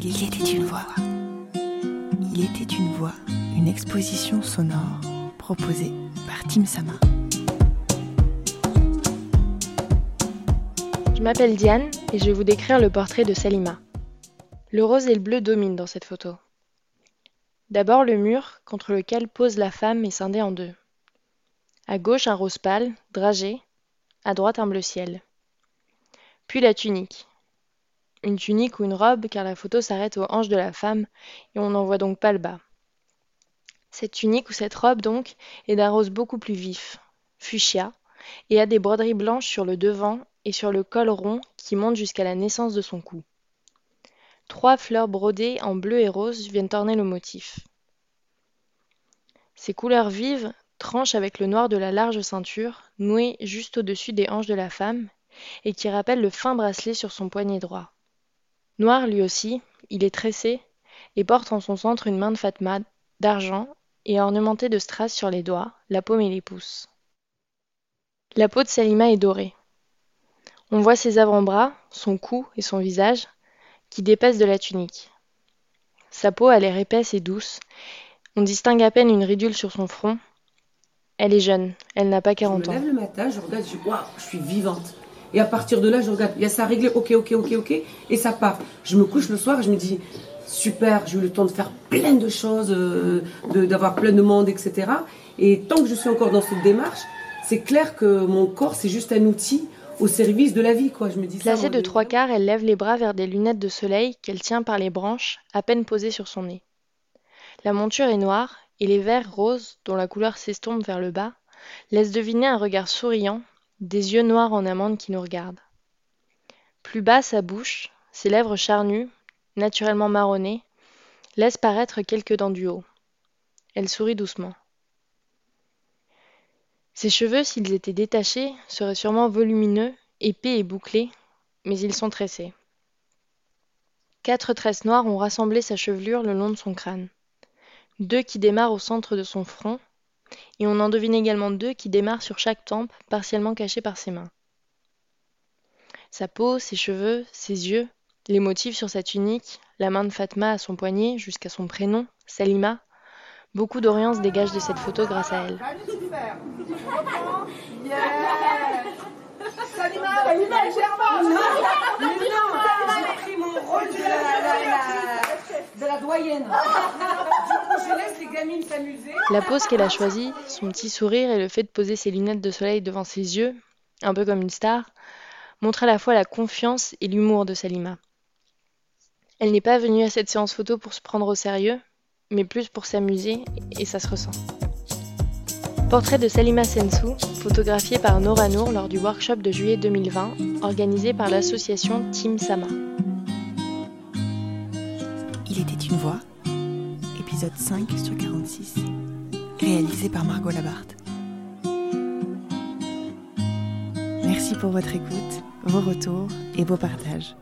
Il était une voix. Il était une voix, une exposition sonore proposée par Tim Sama. Je m'appelle Diane et je vais vous décrire le portrait de Salima. Le rose et le bleu dominent dans cette photo. D'abord le mur contre lequel pose la femme est scindé en deux. À gauche un rose pâle, dragé, à droite un bleu ciel. Puis la tunique, une tunique ou une robe car la photo s'arrête aux hanches de la femme et on n'en voit donc pas le bas. Cette tunique ou cette robe donc est d'un rose beaucoup plus vif, fuchsia, et a des broderies blanches sur le devant et sur le col rond qui monte jusqu'à la naissance de son cou. Trois fleurs brodées en bleu et rose viennent orner le motif. Ces couleurs vives tranchent avec le noir de la large ceinture, nouée juste au-dessus des hanches de la femme, et qui rappelle le fin bracelet sur son poignet droit. Noir lui aussi, il est tressé et porte en son centre une main de Fatma d'argent et ornementée de strass sur les doigts, la paume et les pouces. La peau de Salima est dorée. On voit ses avant-bras, son cou et son visage qui dépassent de la tunique. Sa peau a l'air épaisse et douce. On distingue à peine une ridule sur son front. Elle est jeune, elle n'a pas 40 je me ans. lève le matin, je regarde, je dis waouh, je suis vivante. Et à partir de là, je regarde, il y a ça réglé, ok, ok, ok, ok, et ça part. Je me couche le soir et je me dis, super, j'ai eu le temps de faire plein de choses, euh, d'avoir plein de monde, etc. Et tant que je suis encore dans cette démarche, c'est clair que mon corps, c'est juste un outil au service de la vie, quoi. Je me dis. Placée moi, de trois quarts, elle lève les bras vers des lunettes de soleil qu'elle tient par les branches, à peine posées sur son nez. La monture est noire, et les verres roses, dont la couleur s'estompe vers le bas, laissent deviner un regard souriant, des yeux noirs en amande qui nous regardent. Plus bas, sa bouche, ses lèvres charnues, naturellement marronnées, laissent paraître quelques dents du haut. Elle sourit doucement. Ses cheveux, s'ils étaient détachés, seraient sûrement volumineux, épais et bouclés, mais ils sont tressés. Quatre tresses noires ont rassemblé sa chevelure le long de son crâne. Deux qui démarrent au centre de son front, et on en devine également deux qui démarrent sur chaque tempe, partiellement cachées par ses mains. Sa peau, ses cheveux, ses yeux, les motifs sur sa tunique, la main de Fatma à son poignet jusqu'à son prénom, Salima, beaucoup d'Orient se dégage de cette photo grâce à elle. Salima, Salima, légèrement J'ai pris mon rôle de la, de la doyenne. Du coup, je laisse les gamines s'amuser. La pose qu'elle a choisie, son petit sourire et le fait de poser ses lunettes de soleil devant ses yeux, un peu comme une star, montrent à la fois la confiance et l'humour de Salima. Elle n'est pas venue à cette séance photo pour se prendre au sérieux, mais plus pour s'amuser, et ça se ressent. Portrait de Salima Sensou, photographié par Nora Nour lors du workshop de juillet 2020, organisé par l'association Team Sama. Il était une voix, épisode 5 sur 46, réalisé par Margot Labarthe. Merci pour votre écoute, vos retours et vos partages.